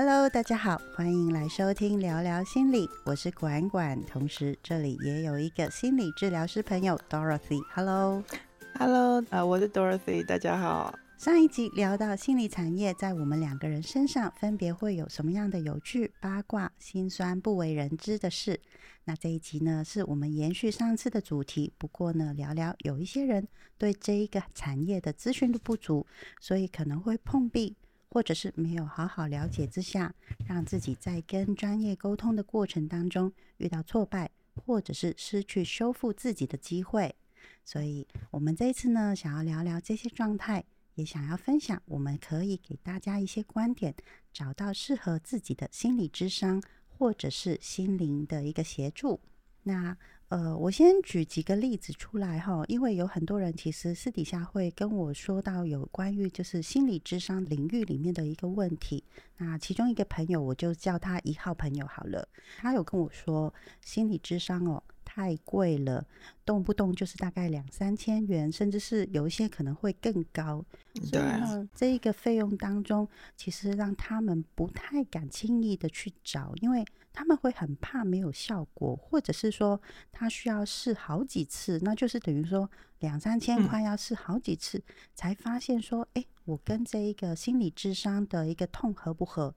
Hello，大家好，欢迎来收听聊聊心理，我是管管，同时这里也有一个心理治疗师朋友 Dorothy。Hello，Hello，啊，我是 Dorothy，大家好。上一集聊到心理产业在我们两个人身上分别会有什么样的有趣、八卦、心酸、不为人知的事。那这一集呢，是我们延续上次的主题，不过呢，聊聊有一些人对这一个产业的资讯度不足，所以可能会碰壁。或者是没有好好了解之下，让自己在跟专业沟通的过程当中遇到挫败，或者是失去修复自己的机会。所以，我们这一次呢，想要聊聊这些状态，也想要分享，我们可以给大家一些观点，找到适合自己的心理智商，或者是心灵的一个协助。那。呃，我先举几个例子出来哈，因为有很多人其实私底下会跟我说到有关于就是心理智商领域里面的一个问题。那其中一个朋友，我就叫他一号朋友好了，他有跟我说心理智商哦。太贵了，动不动就是大概两三千元，甚至是有一些可能会更高。所以呢，这一个费用当中，其实让他们不太敢轻易的去找，因为他们会很怕没有效果，或者是说他需要试好几次，那就是等于说两三千块要试好几次，才发现说，哎，我跟这一个心理智商的一个痛合不合？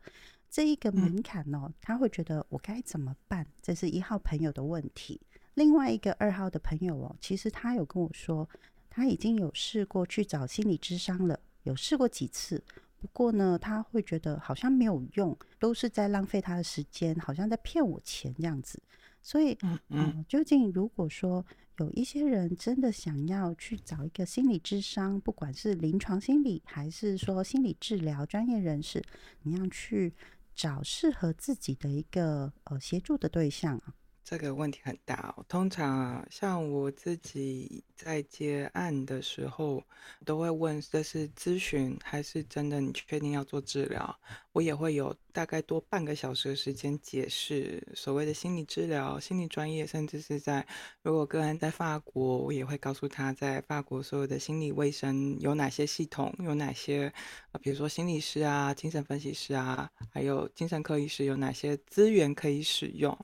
这一个门槛哦，他会觉得我该怎么办？这是一号朋友的问题。另外一个二号的朋友哦，其实他有跟我说，他已经有试过去找心理智商了，有试过几次，不过呢，他会觉得好像没有用，都是在浪费他的时间，好像在骗我钱这样子。所以，嗯，究竟如果说有一些人真的想要去找一个心理智商，不管是临床心理还是说心理治疗专业人士，你要去找适合自己的一个呃协助的对象啊。这个问题很大。通常啊，像我自己在接案的时候，都会问这是咨询还是真的？你确定要做治疗？我也会有大概多半个小时的时间解释所谓的心理治疗、心理专业，甚至是在如果个案在法国，我也会告诉他在法国所有的心理卫生有哪些系统，有哪些呃，比如说心理师啊、精神分析师啊，还有精神科医师有哪些资源可以使用。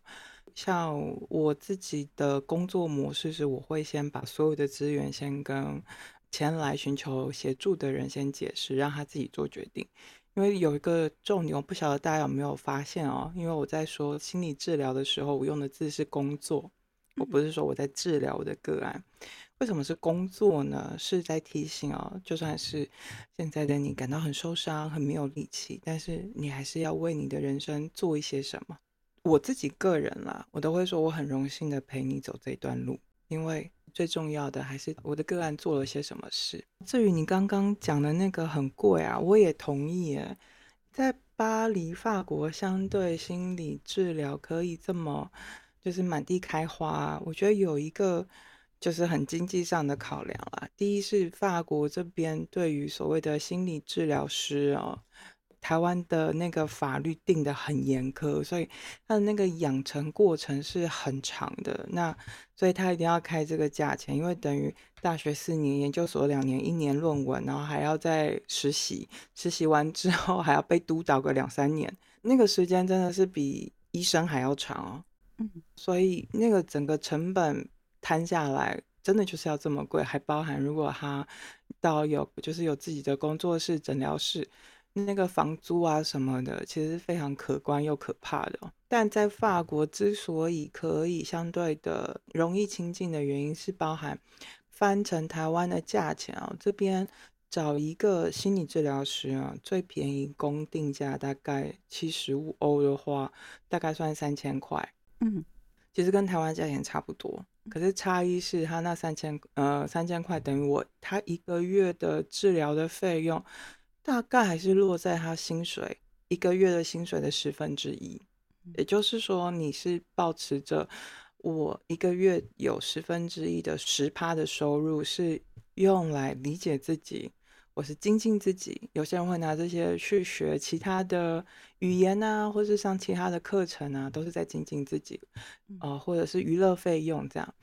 像我自己的工作模式是，我会先把所有的资源先跟前来寻求协助的人先解释，让他自己做决定。因为有一个重点，我不晓得大家有没有发现哦。因为我在说心理治疗的时候，我用的字是工作，我不是说我在治疗我的个案。为什么是工作呢？是在提醒哦，就算是现在的你感到很受伤、很没有力气，但是你还是要为你的人生做一些什么。我自己个人啦，我都会说我很荣幸的陪你走这段路，因为最重要的还是我的个案做了些什么事。至于你刚刚讲的那个很贵啊，我也同意诶。在巴黎，法国，相对心理治疗可以这么就是满地开花，我觉得有一个就是很经济上的考量啦。第一是法国这边对于所谓的心理治疗师哦。台湾的那个法律定的很严苛，所以他的那个养成过程是很长的。那所以他一定要开这个价钱，因为等于大学四年，研究所两年，一年论文，然后还要再实习，实习完之后 还要被督导个两三年，那个时间真的是比医生还要长哦。嗯，所以那个整个成本摊下来，真的就是要这么贵，还包含如果他到有就是有自己的工作室、诊疗室。那个房租啊什么的，其实非常可观又可怕的。但在法国之所以可以相对的容易亲近的原因，是包含翻成台湾的价钱啊。这边找一个心理治疗师啊，最便宜公定价大概七十五欧的话，大概算三千块。嗯，其实跟台湾价钱差不多，可是差异是他那三千呃三千块等于我他一个月的治疗的费用。大概还是落在他薪水一个月的薪水的十分之一，也就是说，你是保持着我一个月有十分之一的十趴的收入是用来理解自己，我是精进自己。有些人会拿这些去学其他的语言啊，或是上其他的课程啊，都是在精进自己，呃，或者是娱乐费用这样。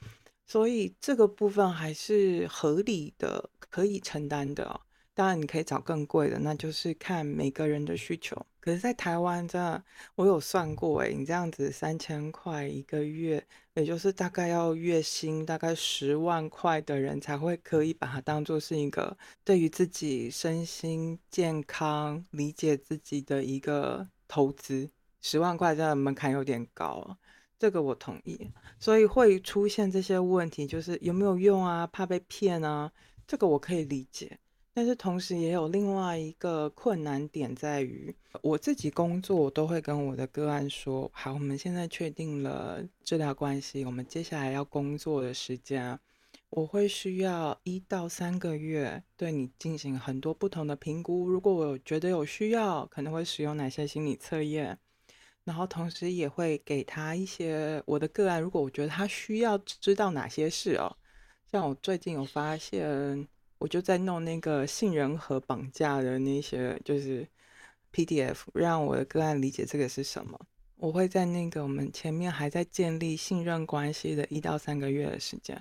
所以这个部分还是合理的，可以承担的。当然，你可以找更贵的，那就是看每个人的需求。可是，在台湾真的，我有算过，哎，你这样子三千块一个月，也就是大概要月薪大概十万块的人才会可以把它当做是一个对于自己身心健康、理解自己的一个投资。十万块真的门槛有点高，这个我同意。所以会出现这些问题，就是有没有用啊？怕被骗啊？这个我可以理解。但是同时也有另外一个困难点在于，我自己工作都会跟我的个案说：好，我们现在确定了治疗关系，我们接下来要工作的时间，我会需要一到三个月对你进行很多不同的评估。如果我觉得有需要，可能会使用哪些心理测验，然后同时也会给他一些我的个案，如果我觉得他需要知道哪些事哦，像我最近有发现。我就在弄那个信任和绑架的那些，就是 PDF，让我的个案理解这个是什么。我会在那个我们前面还在建立信任关系的一到三个月的时间，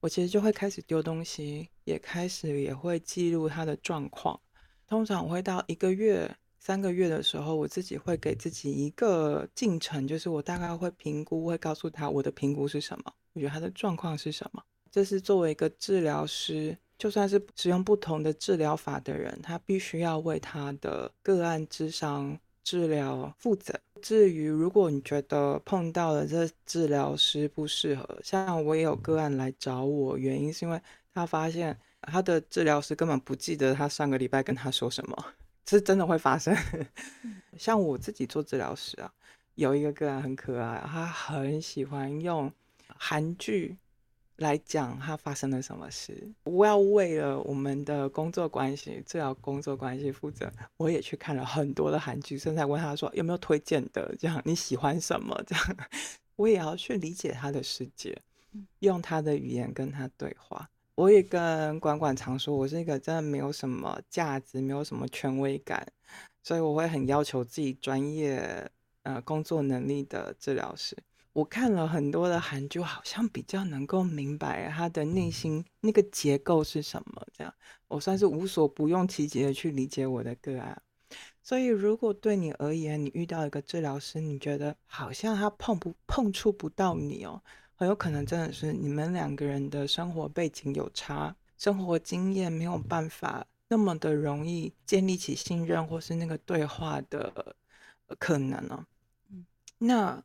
我其实就会开始丢东西，也开始也会记录他的状况。通常我会到一个月、三个月的时候，我自己会给自己一个进程，就是我大概会评估，会告诉他我的评估是什么，我觉得他的状况是什么。这是作为一个治疗师。就算是使用不同的治疗法的人，他必须要为他的个案智商治疗负责。至于如果你觉得碰到了这治疗师不适合，像我也有个案来找我，原因是因为他发现他的治疗师根本不记得他上个礼拜跟他说什么，是真的会发生。像我自己做治疗师啊，有一个个案很可爱，他很喜欢用韩剧。来讲他发生了什么事，我要为了我们的工作关系，治疗工作关系负责。我也去看了很多的韩剧，甚至问他说有没有推荐的，这样你喜欢什么？这样 我也要去理解他的世界，用他的语言跟他对话。我也跟管管常说，我是一个真的没有什么价值、没有什么权威感，所以我会很要求自己专业呃工作能力的治疗师。我看了很多的韩剧，好像比较能够明白他的内心那个结构是什么。这样，我算是无所不用其极的去理解我的个案。所以，如果对你而言，你遇到一个治疗师，你觉得好像他碰不碰触不到你哦，很有可能真的是你们两个人的生活背景有差，生活经验没有办法那么的容易建立起信任或是那个对话的可能呢。那。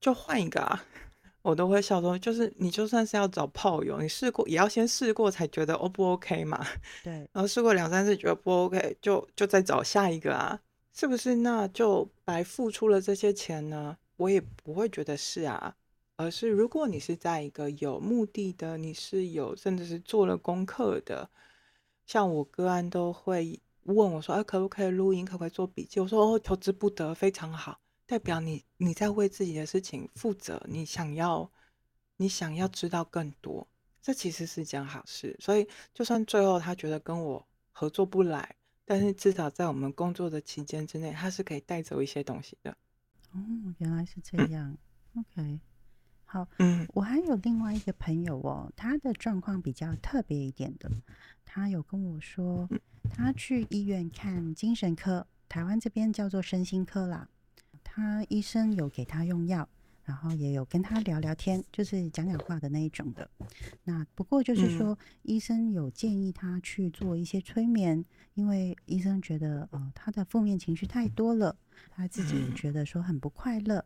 就换一个啊，我都会笑说，就是你就算是要找炮友，你试过也要先试过才觉得 O 不 OK 嘛。对，然后试过两三次觉得不 OK，就就再找下一个啊，是不是？那就白付出了这些钱呢？我也不会觉得是啊，而是如果你是在一个有目的的，你是有甚至是做了功课的，像我个案都会问我说，哎，可不可以录音？可不可以做笔记？我说哦，求之不得，非常好。代表你你在为自己的事情负责，你想要你想要知道更多，这其实是件好事。所以就算最后他觉得跟我合作不来，但是至少在我们工作的期间之内，他是可以带走一些东西的。哦，原来是这样。OK，好，嗯，我还有另外一个朋友哦，他的状况比较特别一点的，他有跟我说，他去医院看精神科，台湾这边叫做身心科啦。他医生有给他用药，然后也有跟他聊聊天，就是讲讲话的那一种的。那不过就是说，医生有建议他去做一些催眠，因为医生觉得呃他的负面情绪太多了，他自己觉得说很不快乐，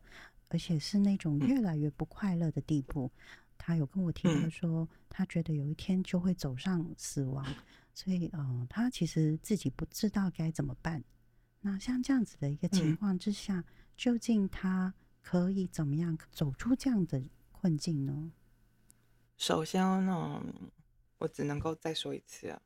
而且是那种越来越不快乐的地步。他有跟我提到说，他觉得有一天就会走上死亡，所以呃他其实自己不知道该怎么办。那像这样子的一个情况之下。究竟他可以怎么样走出这样的困境呢？首先呢，我只能够再说一次啊，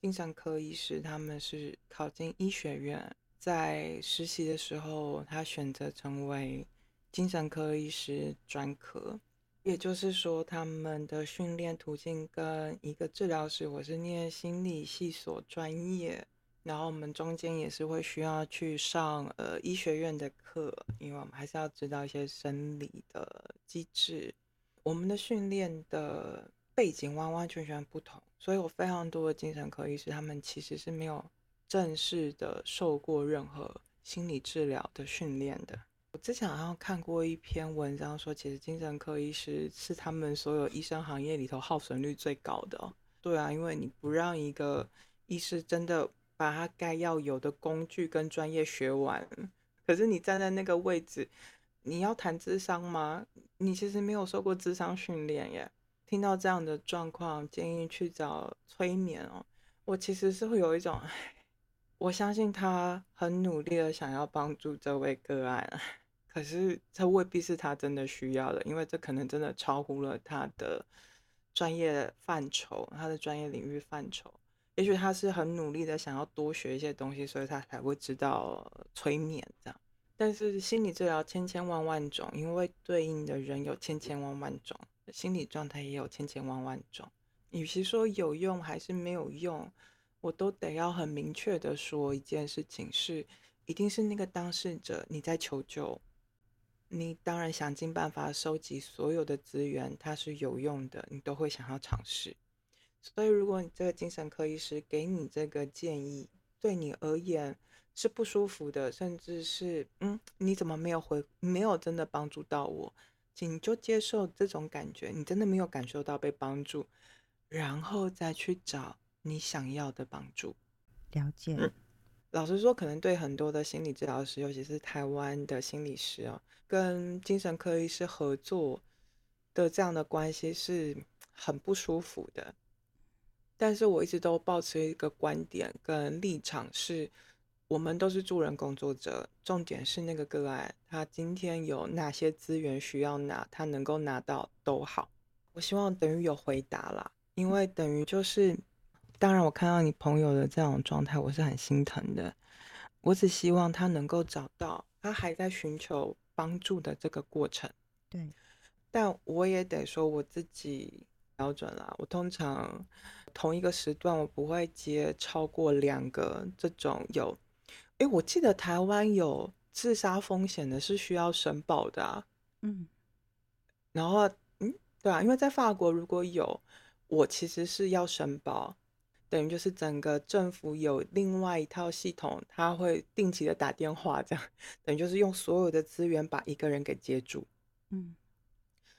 精神科医师他们是考进医学院，在实习的时候，他选择成为精神科医师专科，也就是说，他们的训练途径跟一个治疗师，我是念心理系所专业。然后我们中间也是会需要去上呃医学院的课，因为我们还是要知道一些生理的机制。我们的训练的背景完完全全不同，所以我非常多的精神科医师，他们其实是没有正式的受过任何心理治疗的训练的。我之前好像看过一篇文章，说其实精神科医师是他们所有医生行业里头耗损率最高的。对啊，因为你不让一个医师真的把他该要有的工具跟专业学完，可是你站在那个位置，你要谈智商吗？你其实没有受过智商训练耶。听到这样的状况，建议去找催眠哦。我其实是会有一种，我相信他很努力的想要帮助这位个案。可是这未必是他真的需要的，因为这可能真的超乎了他的专业范畴，他的专业领域范畴。也许他是很努力的想要多学一些东西，所以他才会知道催眠这样。但是心理治疗千千万万种，因为对应的人有千千万万种，心理状态也有千千万万种。与其说有用还是没有用，我都得要很明确的说一件事情是，一定是那个当事者你在求救。你当然想尽办法收集所有的资源，它是有用的，你都会想要尝试。所以，如果你这个精神科医师给你这个建议，对你而言是不舒服的，甚至是嗯，你怎么没有回，没有真的帮助到我，请就接受这种感觉，你真的没有感受到被帮助，然后再去找你想要的帮助。了解。老实说，可能对很多的心理治疗师，尤其是台湾的心理师哦，跟精神科医师合作的这样的关系是很不舒服的。但是我一直都保持一个观点跟立场，是我们都是助人工作者，重点是那个个案，他今天有哪些资源需要拿，他能够拿到都好。我希望等于有回答啦，因为等于就是。当然，我看到你朋友的这种状态，我是很心疼的。我只希望他能够找到他还在寻求帮助的这个过程。对，但我也得说我自己标准啦。我通常同一个时段，我不会接超过两个这种有。诶，我记得台湾有自杀风险的是需要申报的啊。嗯。然后，嗯，对啊，因为在法国如果有，我其实是要申报。等于就是整个政府有另外一套系统，他会定期的打电话，这样等于就是用所有的资源把一个人给接住。嗯，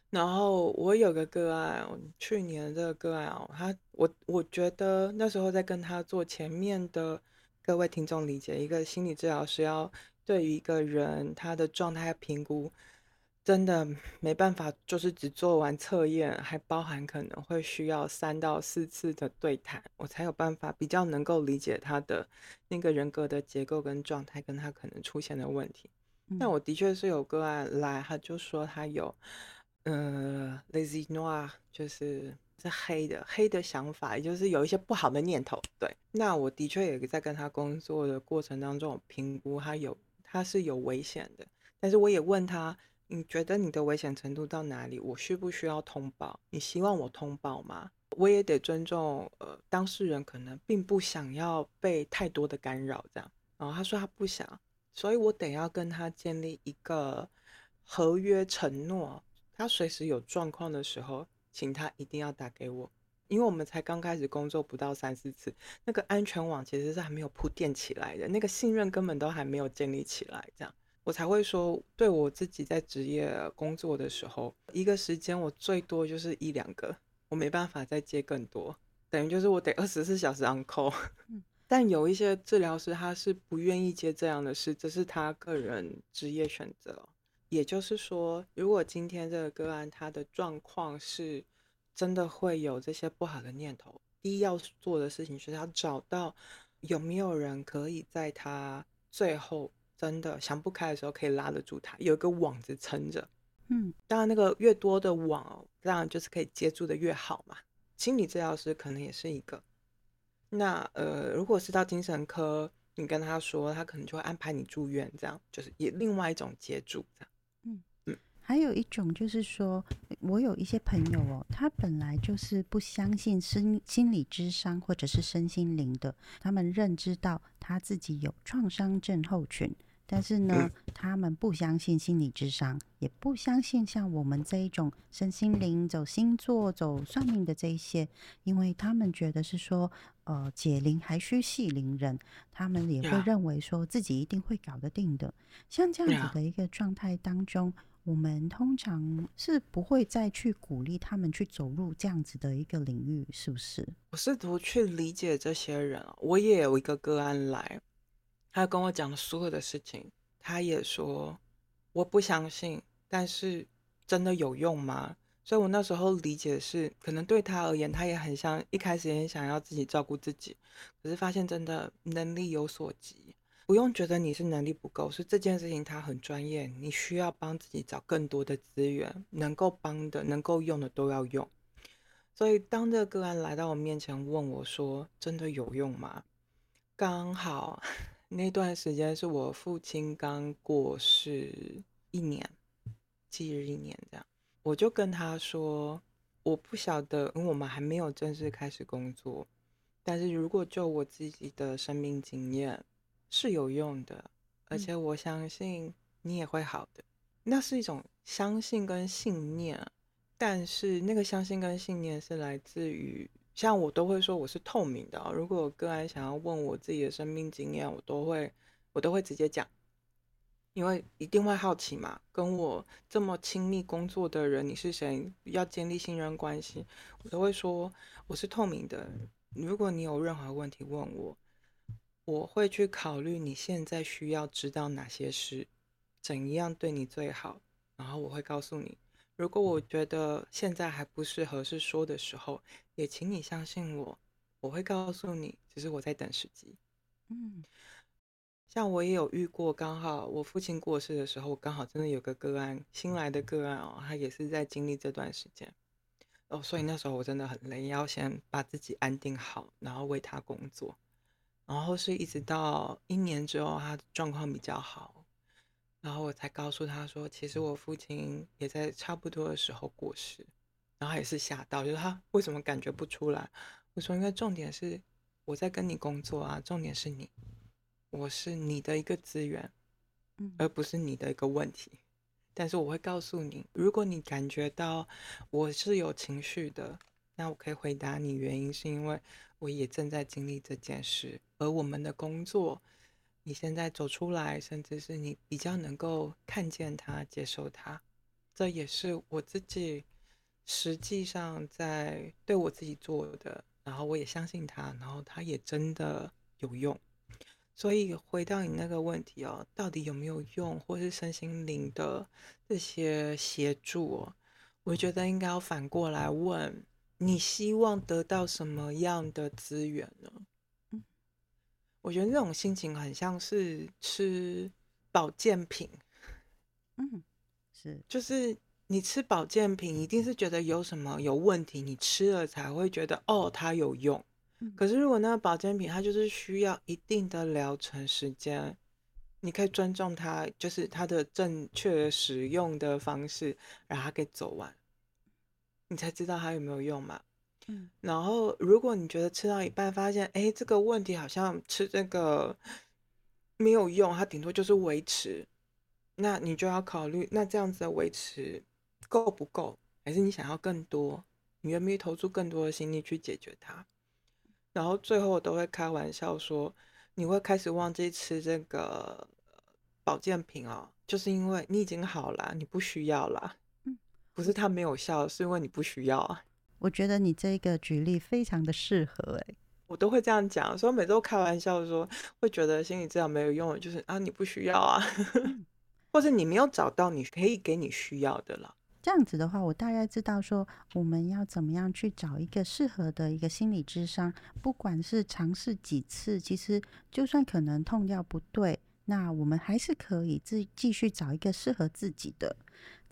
然后我有个个案，去年这个个案哦，他我我觉得那时候在跟他做前面的各位听众理解，一个心理治疗师要对于一个人他的状态评估。真的没办法，就是只做完测验，还包含可能会需要三到四次的对谈，我才有办法比较能够理解他的那个人格的结构跟状态，跟他可能出现的问题。但我的确是有个案来，他就说他有，呃，lazy noir，就是是黑的黑的想法，也就是有一些不好的念头。对，那我的确也在跟他工作的过程当中评估他有他是有危险的，但是我也问他。你觉得你的危险程度到哪里？我需不需要通报？你希望我通报吗？我也得尊重，呃，当事人可能并不想要被太多的干扰，这样。然后他说他不想，所以我得要跟他建立一个合约承诺，他随时有状况的时候，请他一定要打给我，因为我们才刚开始工作不到三四次，那个安全网其实是还没有铺垫起来的，那个信任根本都还没有建立起来，这样。我才会说，对我自己在职业工作的时候，一个时间我最多就是一两个，我没办法再接更多，等于就是我得二十四小时 on call。但有一些治疗师他是不愿意接这样的事，这是他个人职业选择。也就是说，如果今天这个个案他的状况是真的会有这些不好的念头，第一要做的事情是要找到有没有人可以在他最后。真的想不开的时候，可以拉得住他，有一个网子撑着。嗯，当然那个越多的网，当然就是可以接住的越好嘛。心理治疗师可能也是一个。那呃，如果是到精神科，你跟他说，他可能就会安排你住院，这样就是也另外一种接住这样。还有一种就是说，我有一些朋友哦，他本来就是不相信心心理智商或者是身心灵的，他们认知到他自己有创伤症候群。但是呢，他们不相信心理智商，也不相信像我们这一种身心灵、走星座、走算命的这一些，因为他们觉得是说，呃，解铃还需系铃人，他们也会认为说自己一定会搞得定的。像这样子的一个状态当中，我们通常是不会再去鼓励他们去走入这样子的一个领域，是不是？我试图去理解这些人，我也有一个个案来。他跟我讲所有的事情，他也说我不相信，但是真的有用吗？所以我那时候理解是，可能对他而言，他也很像一开始也想要自己照顾自己，可是发现真的能力有所及，不用觉得你是能力不够，是这件事情他很专业，你需要帮自己找更多的资源，能够帮的、能够用的都要用。所以当这个个案来到我面前问我说：“真的有用吗？”刚好。那段时间是我父亲刚过世一年，忌日一年这样，我就跟他说，我不晓得，因为我们还没有正式开始工作，但是如果就我自己的生命经验是有用的，而且我相信你也会好的，那是一种相信跟信念，但是那个相信跟信念是来自于。像我都会说我是透明的，如果个案想要问我自己的生命经验，我都会我都会直接讲，因为一定会好奇嘛。跟我这么亲密工作的人，你是谁？要建立信任关系，我都会说我是透明的。如果你有任何问题问我，我会去考虑你现在需要知道哪些事，怎样对你最好，然后我会告诉你。如果我觉得现在还不是合适说的时候，也请你相信我，我会告诉你，只是我在等时机。嗯，像我也有遇过，刚好我父亲过世的时候，刚好真的有个个案，新来的个案哦，他也是在经历这段时间哦，所以那时候我真的很累，要先把自己安定好，然后为他工作，然后是一直到一年之后，他状况比较好。然后我才告诉他说，其实我父亲也在差不多的时候过世，然后也是吓到，就是他为什么感觉不出来？我说，因为重点是我在跟你工作啊，重点是你，我是你的一个资源，而不是你的一个问题。但是我会告诉你，如果你感觉到我是有情绪的，那我可以回答你，原因是因为我也正在经历这件事，而我们的工作。你现在走出来，甚至是你比较能够看见他、接受他，这也是我自己实际上在对我自己做的。然后我也相信他，然后他也真的有用。所以回到你那个问题哦，到底有没有用，或是身心灵的这些协助，我觉得应该要反过来问：你希望得到什么样的资源呢？嗯我觉得那种心情很像是吃保健品，嗯，是，就是你吃保健品，一定是觉得有什么有问题，你吃了才会觉得哦，它有用。可是如果那个保健品它就是需要一定的疗程时间，你可以尊重它，就是它的正确使用的方式，让它给走完，你才知道它有没有用嘛。嗯，然后如果你觉得吃到一半发现，哎，这个问题好像吃这个没有用，它顶多就是维持，那你就要考虑，那这样子的维持够不够，还是你想要更多？你愿不愿意投出更多的心力去解决它？然后最后我都会开玩笑说，你会开始忘记吃这个保健品哦，就是因为你已经好了，你不需要了。嗯，不是它没有效，是因为你不需要啊。我觉得你这个举例非常的适合哎，我都会这样讲，所以每次都开玩笑说，会觉得心理治疗没有用，就是啊你不需要啊，或者你没有找到你可以给你需要的了。这样子的话，我大概知道说我们要怎么样去找一个适合的一个心理智商，不管是尝试几次，其实就算可能痛药不对，那我们还是可以自继续找一个适合自己的，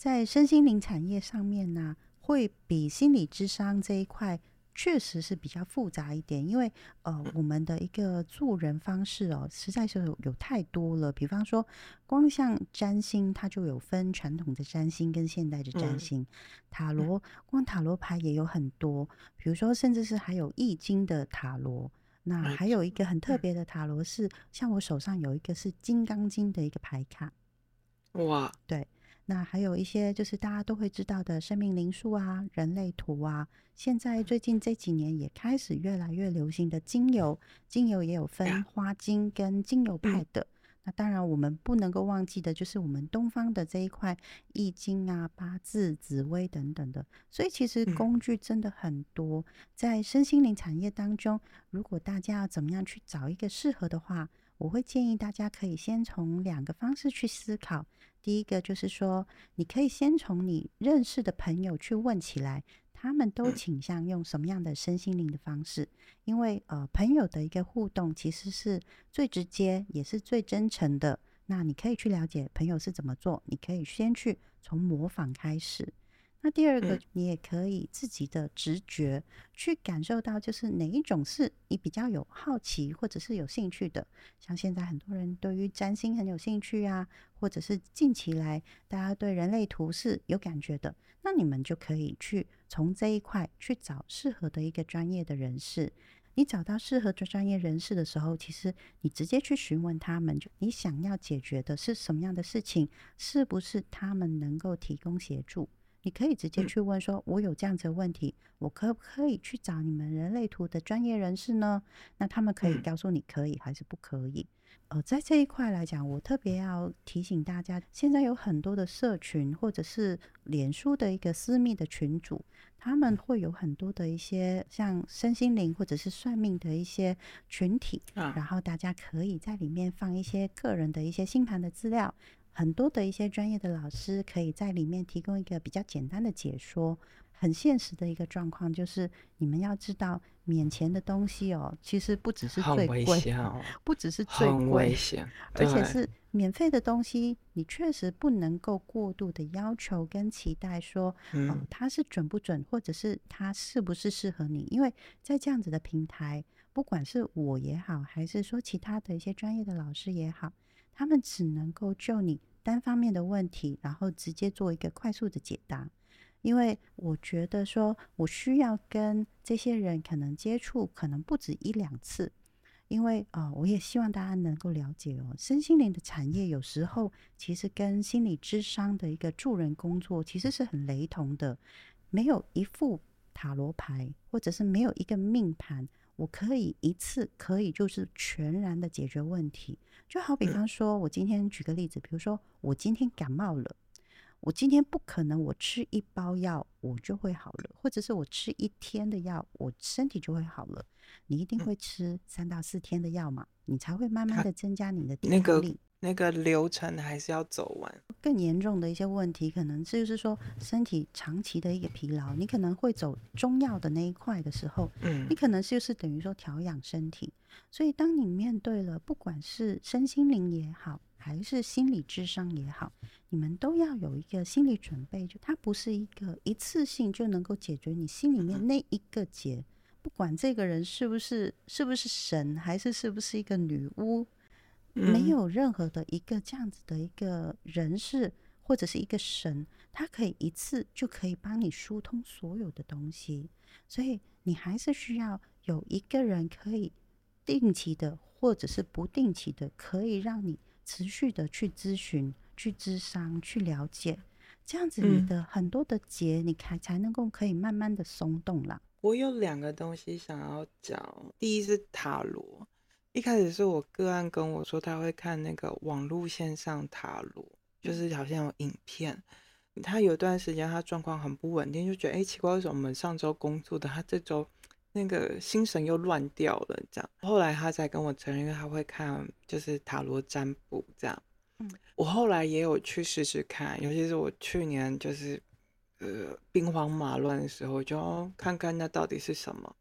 在身心灵产业上面呢。会比心理智商这一块确实是比较复杂一点，因为呃，我们的一个做人方式哦，实在是有有太多了。比方说，光像占星，它就有分传统的占星跟现代的占星；塔罗，光塔罗牌也有很多。比如说，甚至是还有易经的塔罗。那还有一个很特嗯别的塔罗是，像我手上有一个是《金刚经》的一个牌卡，哇，那还有一些就是大家都会知道的生命灵数啊、人类图啊，现在最近这几年也开始越来越流行的精油，精油也有分 花精跟精油派嗯的。那当然，我们不能够忘记的就是我们东方的这一块易经啊、八字、紫微等等的。所以其实嗯工具真的很多，在身心灵产业当中，如果大家要怎么样去找一个适合的话，我会建议大家可以先从两个方式去思考。第一个就是说，你可以先从你认识的朋友去问起来，他们都嗯倾向用什么样的身心灵的方式？因为呃，朋友的一个互动其实是最直接，也是最真诚的。那你可以去了解朋友是怎么做，你可以先去从模仿开始。那第二个嗯，你也可以自己的直觉去感受到，就是哪一种是你比较有好奇或者是有兴趣的。像现在很多人对于占星很有兴趣啊，或者是近期来大家对人类图是有感觉的，那你们就可以去从这一块去找适合的一个专业的人士。你找到适合的专业人士的时候，其实你直接去询问他们，就你想要解决的是什么样的事情，是不是他们能够提供协助？你可以直接嗯去问说：“我有这样子的问题，我可不可以去找你们人类图的专业人士呢？”那他们可以嗯告诉你可以还是不可以。呃，在这一块来讲，我特别要提醒大家，现在有很多的社群或者是脸书的一个私密的群组，他们会有很多的一些像身心灵或者是算命的一些群体，然啊，后大家可以在里面放一些个人的一些星盘的资料，很多的一些专业的老师可以在里面提供一个比较简单的解说。很现实的一个状况就是，你们要知道，免钱的东西哦，其实不只是最贵，哦，不只是最贵而且是免费的东西，你确实不能够过度的要求跟期待说，哦，嗯它是准不准，或者是它是不是适合你？因为在这样子的平台，不管是我也好，还是说其他的一些专业的老师也好，他们只能够就你单方面的问题，然后直接做一个快速的解答。因为我觉得说，我需要跟这些人可能接触，可能不止一两次，因为啊、我也希望大家能够了解哦，身心灵的产业有时候其实跟心理智商的一个助人工作其实是很雷同的。没有一副塔罗牌，或者是没有一个命盘，我可以一次可以就是全然的解决问题。就好比嗯方说，我今天举个例子，比如说我今天感冒了。我今天不可能，我吃一包药我就会好了，或者是我吃一天的药，我身体就会好了。你一定嗯会吃三到四天的药嘛，你才会慢慢的增加你的抵抗力。那个流程还是要走完，更严重的一些问题，可能就是说身体长期的一个疲劳，你可能会走中药的那一块的时候，嗯你可能就是等于说调养身体。所以，当你面对了不管是身心灵也好，还是心理智商也好，你们都要有一个心理准备，就它不是一个一次性就能够解决你心里面那一个结。不管这个人是不是是不是神，还是是不是一个女巫，没嗯有任何的一个这样子的一个人士或者是一个神，他可以一次就可以帮你疏通所有的东西，所以你还是需要有一个人可以定期的或者是不定期的，可以让你持续的去咨询、去咨商、去了解，这样子你嗯的很多的结，你才才能够可以慢慢的松动啦。我有两个东西想要讲，第一是塔罗。一开始是我个案跟我说他会看那个网络线上塔罗，就是好像有影片。他有段时间他状况很不稳定，就觉得哎、诶奇怪，为什么我们上周工作的他这周那个心神又乱掉了？这样，后来他才跟我承认，因为他会看就是塔罗占卜这样。嗯，我后来也有去试试看，尤其是我去年就是呃兵荒马乱的时候，就要看看那到底是什么。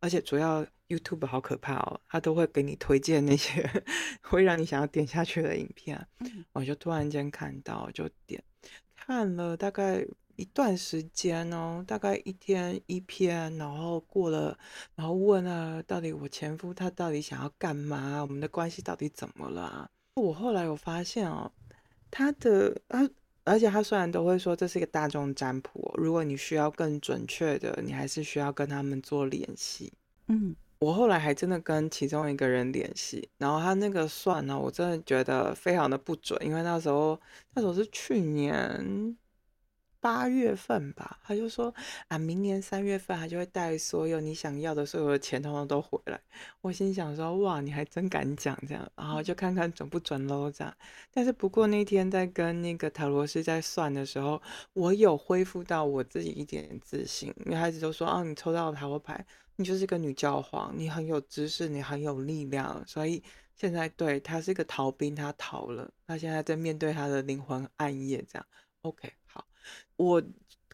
而且主要 YouTube 好可怕哦，它都会给你推荐那些 会让你想要点下去的影片。嗯我就突然间看到，就点看了大概一段时间哦，大概一天一篇，然后过了，然后问啊，到底我前夫他到底想要干嘛？我们的关系到底怎么了啊？我后来有发现哦，他的他，而且他虽然都会说这是一个大众占卜哦，如果你需要更准确的，你还是需要跟他们做联系。嗯我后来还真的跟其中一个人联系，然后他那个算呢，我真的觉得非常的不准，因为那时候那时候是去年。八月份吧，他就说啊，明年三月份他就会带所有你想要的所有的钱通通都回来。我心想说，哇，你还真敢讲这样，然后就看看准不准喽这样。但是不过那天在跟那个塔罗师在算的时候，我有恢复到我自己一点自信。女孩子都说，哦，你抽到塔罗牌，你就是个女教皇，你很有知识，你很有力量。所以现在对他是一个逃兵，他逃了，他现在在面对他的灵魂暗夜这样。OK。我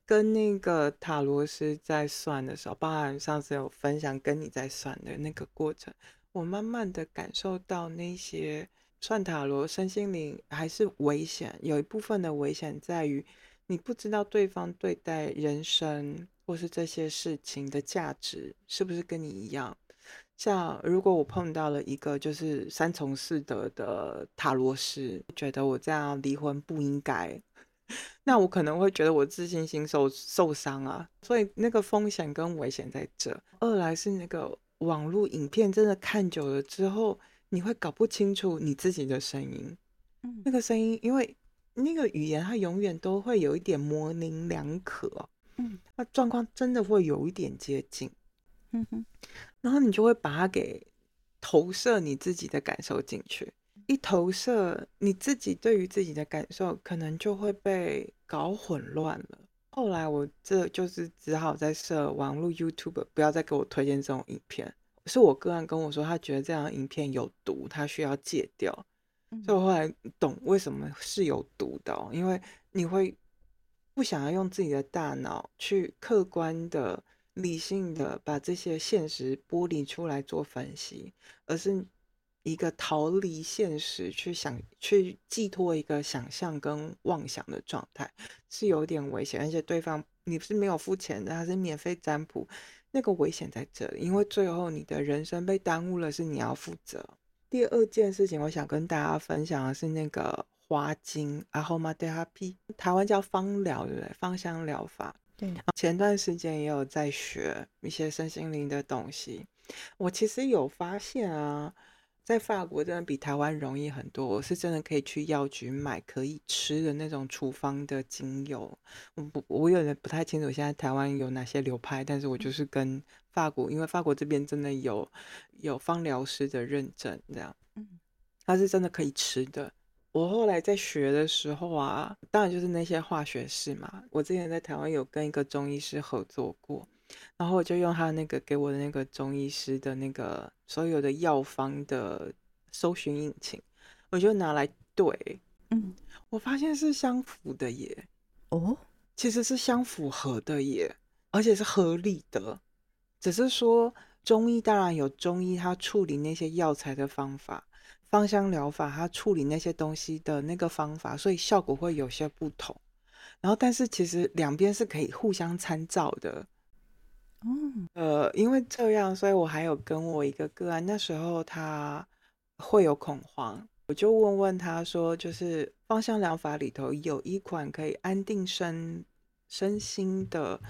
跟那个塔罗师在算的时候，包含上次有分享跟你在算的那个过程，我慢慢的感受到那些算塔罗身心灵还是危险，有一部分的危险在于你不知道对方对待人生或是这些事情的价值是不是跟你一样。像如果我碰到了一个就是三从四德的塔罗师，觉得我这样离婚不应该。那我可能会觉得我自信心受受伤啊，所以那个风险跟危险在这。二来是那个网络影片真的看久了之后，你会搞不清楚你自己的声音。嗯，那个声音，因为那个语言它永远都会有一点模棱两可。嗯，那状况真的会有一点接近。嗯哼，然后你就会把它给投射你自己的感受进去。一投射你自己对于自己的感受，可能就会被搞混乱了。后来我这就是只好在设网络 YouTube，不要再给我推荐这种影片。是我个案跟我说，他觉得这样影片有毒，他需要戒掉。所以我后来懂为什么是有毒的，因为你会不想要用自己的大脑去客观的、理性的把这些现实剥离出来做分析，而是。一个逃离现实，去想去寄托一个想象跟妄想的状态，是有点危险。而且对方你是没有付钱的，他是免费占卜，那个危险在这里，因为最后你的人生被耽误了，是你要负责。第二件事情，我想跟大家分享的是那个花精，Aroma Therapy，台湾叫芳疗，对不对？芳香疗法。对。前段时间也有在学一些身心灵的东西，我其实有发现啊。在法国真的比台湾容易很多，我是真的可以去药局买可以吃的那种处方的精油。我不，我有点不太清楚现在台湾有哪些流派，但是我就是跟法国，因为法国这边真的有有芳疗师的认证，这样，嗯，它是真的可以吃的。我后来在学的时候啊，当然就是那些化学式嘛。我之前在台湾有跟一个中医师合作过。然后我就用他那个给我的那个中医师的那个所有的药方的搜寻引擎，我就拿来对，嗯，我发现是相符的耶，哦，其实是相符合的耶，而且是合理的，只是说中医当然有中医他处理那些药材的方法，芳香疗法它处理那些东西的那个方法，所以效果会有些不同。然后，但是其实两边是可以互相参照的。嗯，呃，因为这样，所以我还有跟我一个个案，那时候他会有恐慌，我就问问他说，就是芳香疗法里头有一款可以安定身身心的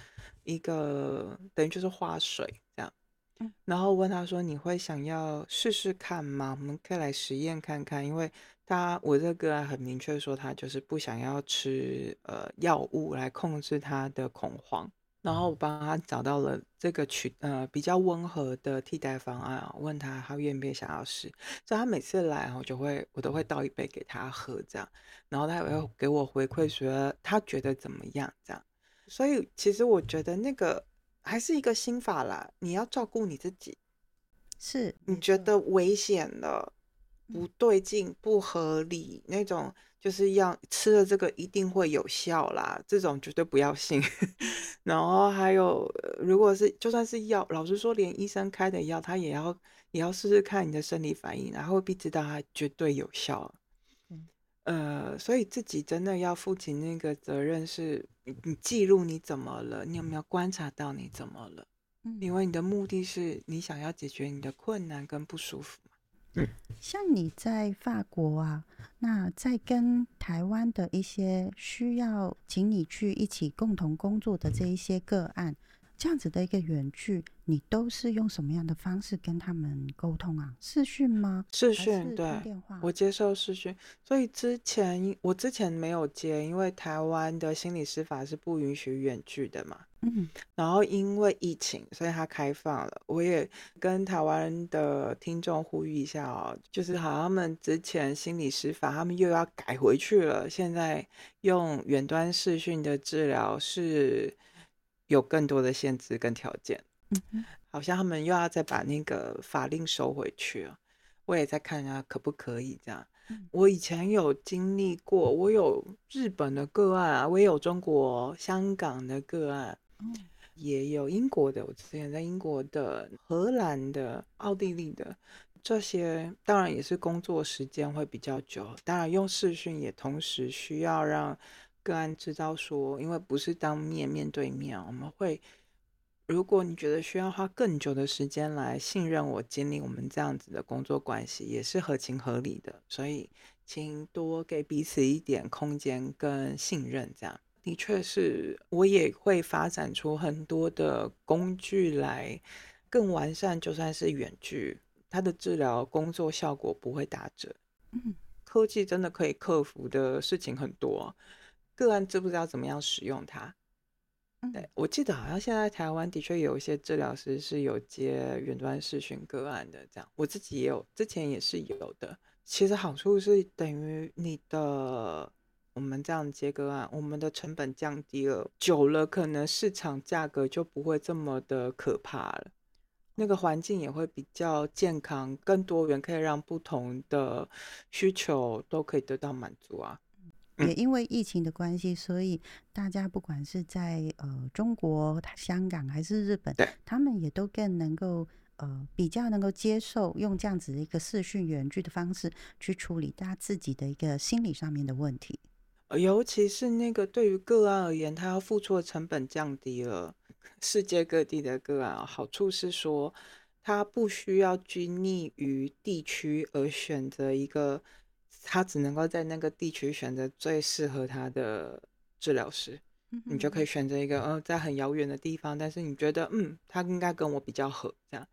一个，等于就是化水这样，嗯，然后问他说，你会想要试试看吗？我们可以来实验看看，因为他我这个案很明确说，他就是不想要吃呃药物来控制他的恐慌。然后我帮他找到了这个取呃比较温和的替代方案啊，问他他愿不愿意想要试，所以他每次来我就会我都会倒一杯给他喝这样，然后他也会给我回馈说他觉得怎么样这样，所以其实我觉得那个还是一个心法啦，你要照顾你自己，是你觉得危险了不对劲不合理那种。就是要吃了这个一定会有效啦，这种绝对不要信。然后还有，如果是就算是药，老实说，连医生开的药，他也要也要试试看你的生理反应，然后必知道它绝对有效。呃，所以自己真的要负起那个责任，是你记录你怎么了，你有没有观察到你怎么了？因为你的目的是你想要解决你的困难跟不舒服。像你在法国啊，那在跟台湾的一些需要请你去一起共同工作的这一些个案，这样子的一个远距，你都是用什么样的方式跟他们沟通啊？视讯吗？视讯，对，电话？我接受视讯，所以之前我之前没有接，因为台湾的心理师法是不允许远距的嘛。嗯然后因为疫情，所以它开放了。我也跟台湾的听众呼吁一下哦，就是好像他们之前心理师法，他们又要改回去了。现在用远端视讯的治疗是有更多的限制跟条件，嗯好像他们又要再把那个法令收回去了。我也在看啊，可不可以这样嗯？我以前有经历过，我有日本的个案啊，我也有中国香港的个案。也有英国的，我之前在英国的、荷兰的、奥地利的，这些当然也是工作时间会比较久。当然用视讯也同时需要让个案知道说，因为不是当面面对面，我们会，如果你觉得需要花更久的时间来信任我、建立我们这样子的工作关系，也是合情合理的。所以，请多给彼此一点空间跟信任，这样。的确是，我也会发展出很多的工具来更完善，就算是远距，它的治疗工作效果不会打折。嗯科技真的可以克服的事情很多，个案知不知道怎么样使用它？嗯对我记得好像现在台湾的确有一些治疗师是有接远端视讯个案的，这样我自己也有，之前也是有的。其实好处是等于你的我们这样接个案，我们的成本降低了，久了可能市场价格就不会这么的可怕了。那个环境也会比较健康、更多元，可以让不同的需求都可以得到满足啊。也因为疫情的关系，所以大家不管是在呃中国、香港还是日本，他们也都更能够呃比较能够接受用这样子的一个视讯远距的方式去处理大家自己的一个心理上面的问题。呃尤其是那个对于个案而言，他要付出的成本降低了。世界各地的个案啊，好处是说，他不需要拘泥于地区而选择一个他只能够在那个地区选择最适合他的治疗师。你就可以选择一个，呃，在很遥远的地方，但是你觉得，嗯，他应该跟我比较合，这样。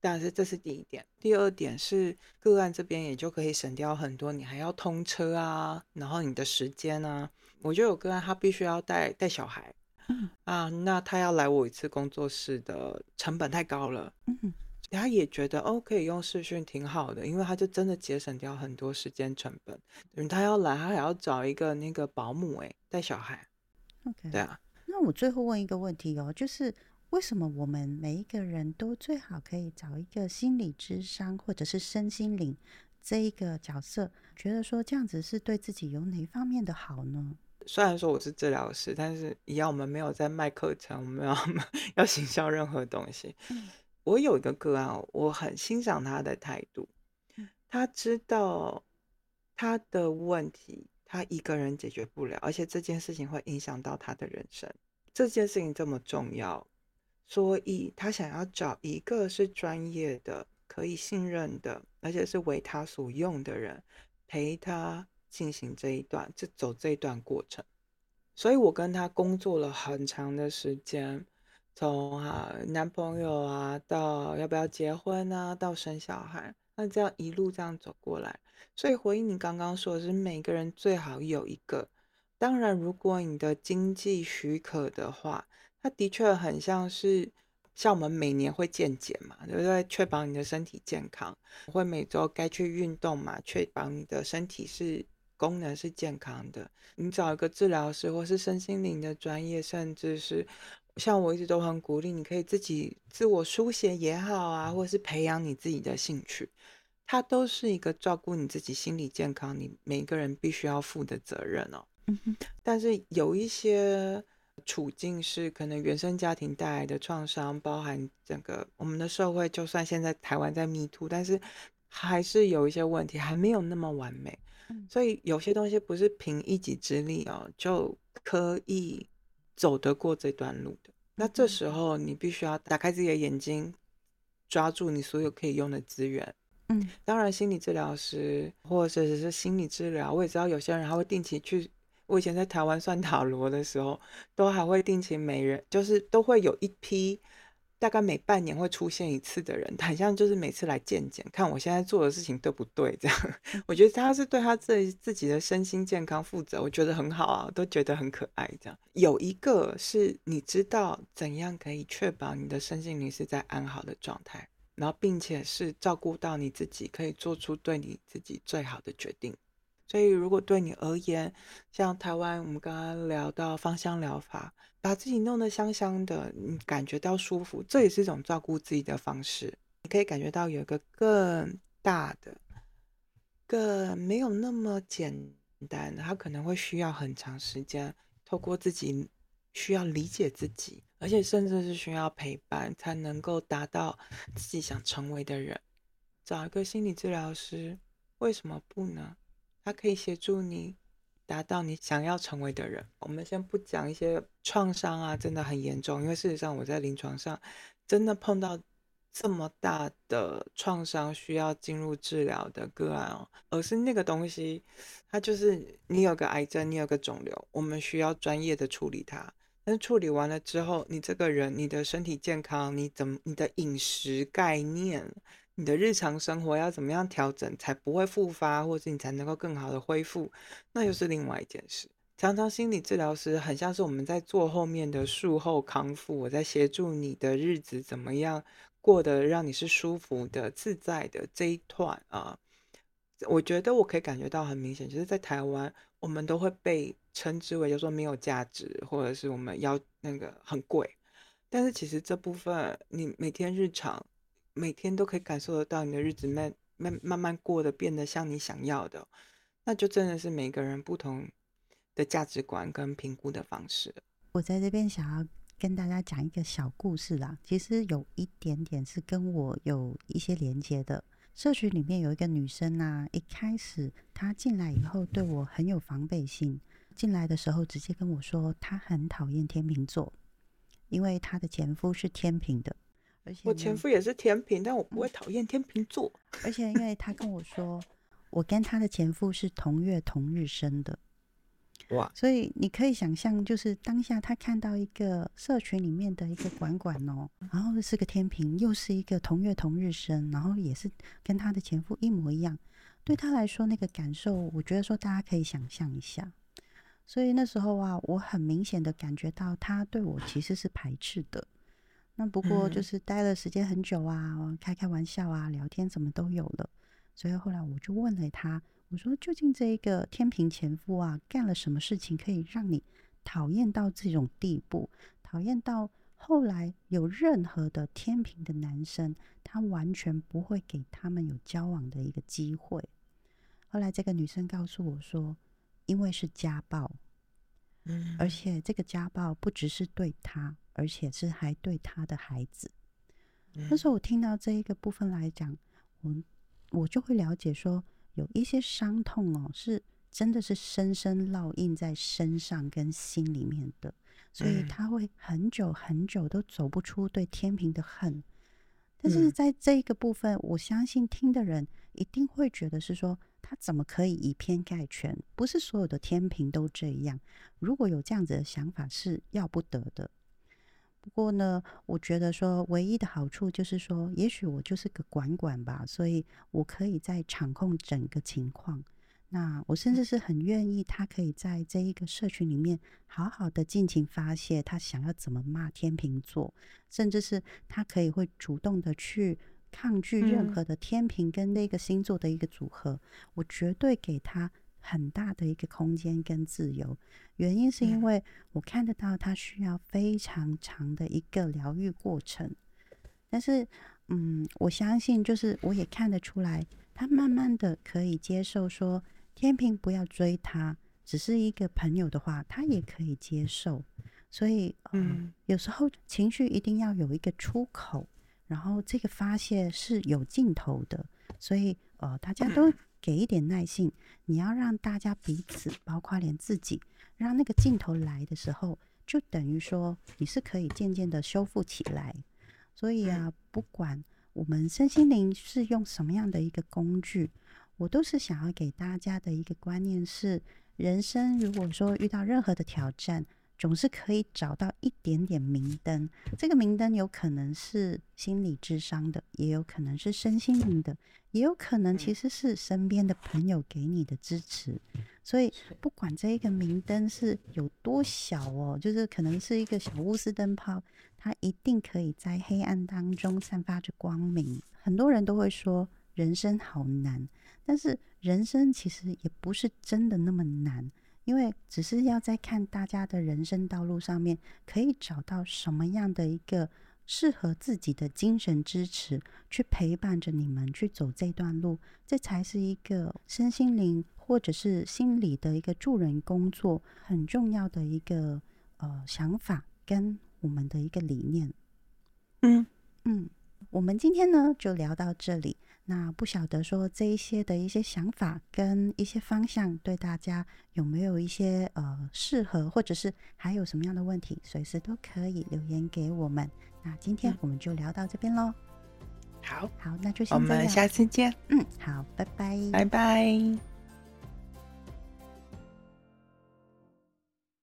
但是这是第一点，第二点是个案这边也就可以省掉很多，你还要通车啊，然后你的时间啊，我就有个案他必须要带带小孩嗯啊，那他要来我一次工作室的成本太高了，嗯他也觉得哦，可以用视讯挺好的，因为他就真的节省掉很多时间成本。嗯，他要来，他还要找一个那个保姆，诶，带小孩，，OK，对啊。那我最后问一个问题哦，就是为什么我们每一个人都最好可以找一个心理智商或者是身心灵这一个角色，觉得说这样子是对自己有哪方面的好呢？虽然说我是治疗师，但是一样我们没有在卖课程，我们要 要行销任何东西。嗯我有一个个案哦，我很欣赏他的态度嗯，他知道他的问题他一个人解决不了，而且这件事情会影响到他的人生。这件事情这么重要，所以他想要找一个是专业的、可以信任的，而且是为他所用的人陪他进行这一段，就走这一段过程。所以我跟他工作了很长的时间，从啊男朋友啊到要不要结婚啊，到生小孩，那这样一路这样走过来。所以回应你刚刚说的是，每个人最好有一个。当然，如果你的经济许可的话，它的确很像是像我们每年会健检嘛，对不对？确保你的身体健康，会每周该去运动嘛，确保你的身体是功能是健康的。你找一个治疗师或是身心灵的专业，甚至是像我一直都很鼓励，你可以自己自我书写也好啊，或是培养你自己的兴趣，它都是一个照顾你自己心理健康，你每个人必须要负的责任哦。但是有一些处境是可能原生家庭带来的创伤，包含整个我们的社会，就算现在台湾在迷途，但是还是有一些问题还没有那么完美，嗯所以有些东西不是凭一己之力哦就可以走得过这段路的。那这时候你必须要打开自己的眼睛，抓住你所有可以用的资源。嗯当然，心理治疗师或者是心理治疗，我也知道有些人他会定期去我以前在台湾算塔罗的时候，都还会定期每人，就是都会有一批。大概每半年会出现一次的人，好像就是每次来见见，看我现在做的事情对不对这样。我觉得他是对他自自己的身心健康负责，我觉得很好啊，都觉得很可爱这样。有一个是你知道怎样可以确保你的身心灵是在安好的状态，然后并且是照顾到你自己，可以做出对你自己最好的决定。所以如果对你而言，像台湾我们刚刚聊到芳香疗法。把自己弄得香香的，你感觉到舒服，这也是一种照顾自己的方式。你可以感觉到有一个更大的、更没有那么简单，它可能会需要很长时间，透过自己需要理解自己，而且甚至是需要陪伴，才能够达到自己想成为的人。找一个心理治疗师，为什么不呢？它可以协助你。达到你想要成为的人。我们先不讲一些创伤啊，真的很严重。因为事实上，我在临床上真的碰到这么大的创伤需要进入治疗的个案哦，而是那个东西，它就是你有个癌症，你有个肿瘤，我们需要专业的处理它。但是处理完了之后，你这个人，你的身体健康，你怎么，你的饮食概念。你的日常生活要怎么样调整才不会复发，或者你才能够更好的恢复，那又是另外一件事。常常心理治疗师很像是我们在做后面的术后康复，我在协助你的日子怎么样过得让你是舒服的、自在的这一段啊。我觉得我可以感觉到很明显，就是在台湾，我们都会被称之为就说没有价值，或者是我们要那个很贵。但是其实这部分你每天日常。每天都可以感受得到你的日子慢慢慢慢过得变得像你想要的，那就真的是每个人不同的价值观跟评估的方式。我在这边想要跟大家讲一个小故事啦，其实有一点点是跟我有一些连接的。社群里面有一个女生啊，一开始她进来以后对我很有防备心，进来的时候直接跟我说她很讨厌天秤座，因为她的前夫是天平的。我前夫也是天平，但我不会讨厌天秤座。而且，因为他跟我说，我跟他的前夫是同月同日生的，哇！所以你可以想象，就是当下他看到一个社群里面的一个管管哦，然后是个天平，又是一个同月同日生，然后也是跟他的前夫一模一样，对他来说那个感受，我觉得说大家可以想象一下。所以那时候啊，我很明显的感觉到他对我其实是排斥的。那不过就是待了时间很久啊，开开玩笑啊，聊天什么都有了。所以后来我就问了他，我说：“究竟这一个天平前夫啊，干了什么事情可以让你讨厌到这种地步？讨厌到后来有任何的天平的男生，他完全不会给他们有交往的一个机会。”后来这个女生告诉我说：“因为是家暴，嗯，而且这个家暴不只是对他。”而且是还对他的孩子。那时候我听到这一个部分来讲，我我就会了解说，有一些伤痛哦，是真的是深深烙印在身上跟心里面的，所以他会很久很久都走不出对天平的恨。但是在这一个部分，我相信听的人一定会觉得是说，他怎么可以以偏概全？不是所有的天平都这样。如果有这样子的想法，是要不得的。不过呢，我觉得说唯一的好处就是说，也许我就是个管管吧，所以我可以在场控整个情况。那我甚至是很愿意他可以在这一个社群里面好好的尽情发泄，他想要怎么骂天秤座，甚至是他可以会主动的去抗拒任何的天平跟那个星座的一个组合，我绝对给他。很大的一个空间跟自由，原因是因为我看得到他需要非常长的一个疗愈过程，但是，嗯，我相信就是我也看得出来，他慢慢的可以接受说天平不要追他，只是一个朋友的话，他也可以接受。所以，嗯，有时候情绪一定要有一个出口，然后这个发泄是有尽头的。所以，呃，大家都。给一点耐性，你要让大家彼此，包括连自己，让那个镜头来的时候，就等于说你是可以渐渐的修复起来。所以啊，不管我们身心灵是用什么样的一个工具，我都是想要给大家的一个观念是：人生如果说遇到任何的挑战，总是可以找到一点点明灯。这个明灯有可能是心理智商的，也有可能是身心灵的，也有可能其实是身边的朋友给你的支持。所以，不管这一个明灯是有多小哦，就是可能是一个小钨丝灯泡，它一定可以在黑暗当中散发着光明。很多人都会说人生好难。但是人生其实也不是真的那么难，因为只是要在看大家的人生道路上面，可以找到什么样的一个适合自己的精神支持，去陪伴着你们去走这段路，这才是一个身心灵或者是心理的一个助人工作很重要的一个呃想法跟我们的一个理念。嗯嗯，我们今天呢就聊到这里。那不晓得说这一些的一些想法跟一些方向，对大家有没有一些呃适合，或者是还有什么样的问题，随时都可以留言给我们。那今天我们就聊到这边喽。好，好，那就先我们下次见。嗯，好，拜拜，拜拜。